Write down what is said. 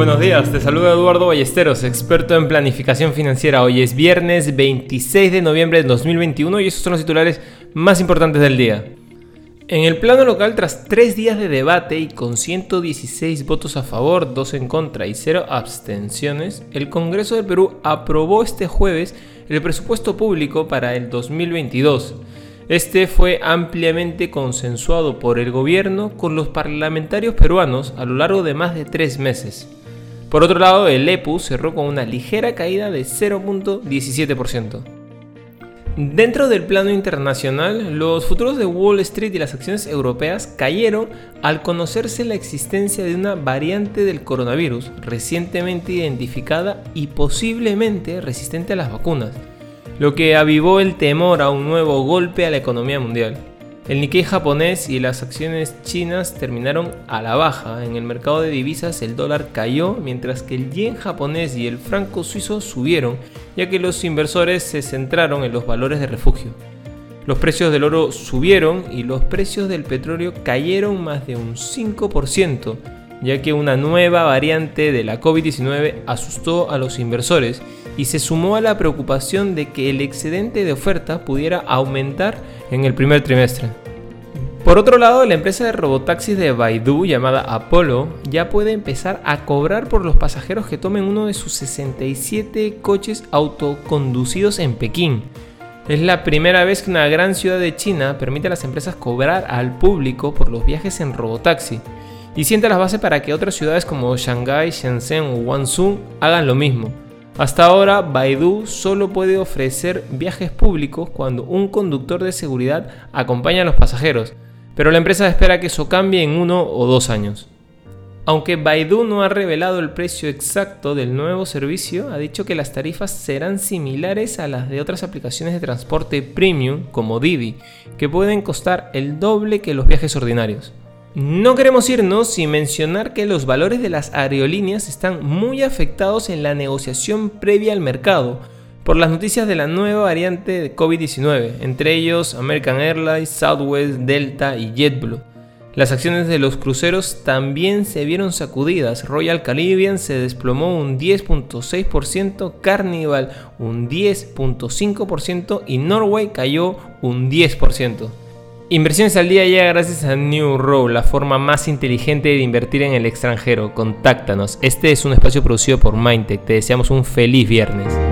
buenos días, te saluda Eduardo Ballesteros, experto en planificación financiera. Hoy es viernes 26 de noviembre de 2021 y esos son los titulares más importantes del día. En el plano local, tras tres días de debate y con 116 votos a favor, 2 en contra y 0 abstenciones, el Congreso del Perú aprobó este jueves el presupuesto público para el 2022. Este fue ampliamente consensuado por el gobierno con los parlamentarios peruanos a lo largo de más de tres meses. Por otro lado, el EPU cerró con una ligera caída de 0.17%. Dentro del plano internacional, los futuros de Wall Street y las acciones europeas cayeron al conocerse la existencia de una variante del coronavirus recientemente identificada y posiblemente resistente a las vacunas, lo que avivó el temor a un nuevo golpe a la economía mundial. El Nikkei japonés y las acciones chinas terminaron a la baja. En el mercado de divisas el dólar cayó, mientras que el yen japonés y el franco suizo subieron, ya que los inversores se centraron en los valores de refugio. Los precios del oro subieron y los precios del petróleo cayeron más de un 5%, ya que una nueva variante de la COVID-19 asustó a los inversores y se sumó a la preocupación de que el excedente de oferta pudiera aumentar en el primer trimestre. Por otro lado, la empresa de robotaxis de Baidu llamada Apollo ya puede empezar a cobrar por los pasajeros que tomen uno de sus 67 coches autoconducidos en Pekín. Es la primera vez que una gran ciudad de China permite a las empresas cobrar al público por los viajes en robotaxi y sienta las bases para que otras ciudades como Shanghai, Shenzhen o Guangzhou hagan lo mismo. Hasta ahora, Baidu solo puede ofrecer viajes públicos cuando un conductor de seguridad acompaña a los pasajeros, pero la empresa espera que eso cambie en uno o dos años. Aunque Baidu no ha revelado el precio exacto del nuevo servicio, ha dicho que las tarifas serán similares a las de otras aplicaciones de transporte premium como Didi, que pueden costar el doble que los viajes ordinarios. No queremos irnos sin mencionar que los valores de las aerolíneas están muy afectados en la negociación previa al mercado por las noticias de la nueva variante de COVID-19, entre ellos American Airlines, Southwest, Delta y JetBlue. Las acciones de los cruceros también se vieron sacudidas. Royal Caribbean se desplomó un 10.6%, Carnival un 10.5% y Norway cayó un 10%. Inversiones al día llega gracias a New Row, la forma más inteligente de invertir en el extranjero. Contáctanos. Este es un espacio producido por Mindtech. Te deseamos un feliz viernes.